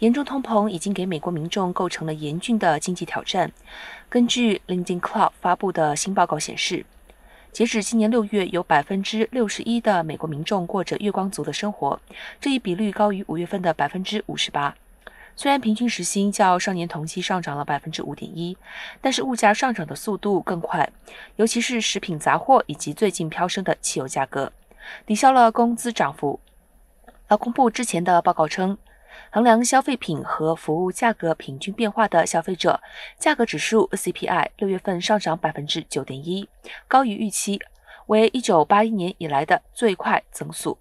严重通膨已经给美国民众构成了严峻的经济挑战。根据 LinkedIn Cloud 发布的新报告显示，截止今年六月，有百分之六十一的美国民众过着月光族的生活，这一比率高于五月份的百分之五十八。虽然平均时薪较上年同期上涨了百分之五点一，但是物价上涨的速度更快，尤其是食品杂货以及最近飙升的汽油价格，抵消了工资涨幅。劳工部之前的报告称，衡量消费品和服务价格平均变化的消费者价格指数 CPI 六月份上涨百分之九点一，高于预期，为一九八一年以来的最快增速。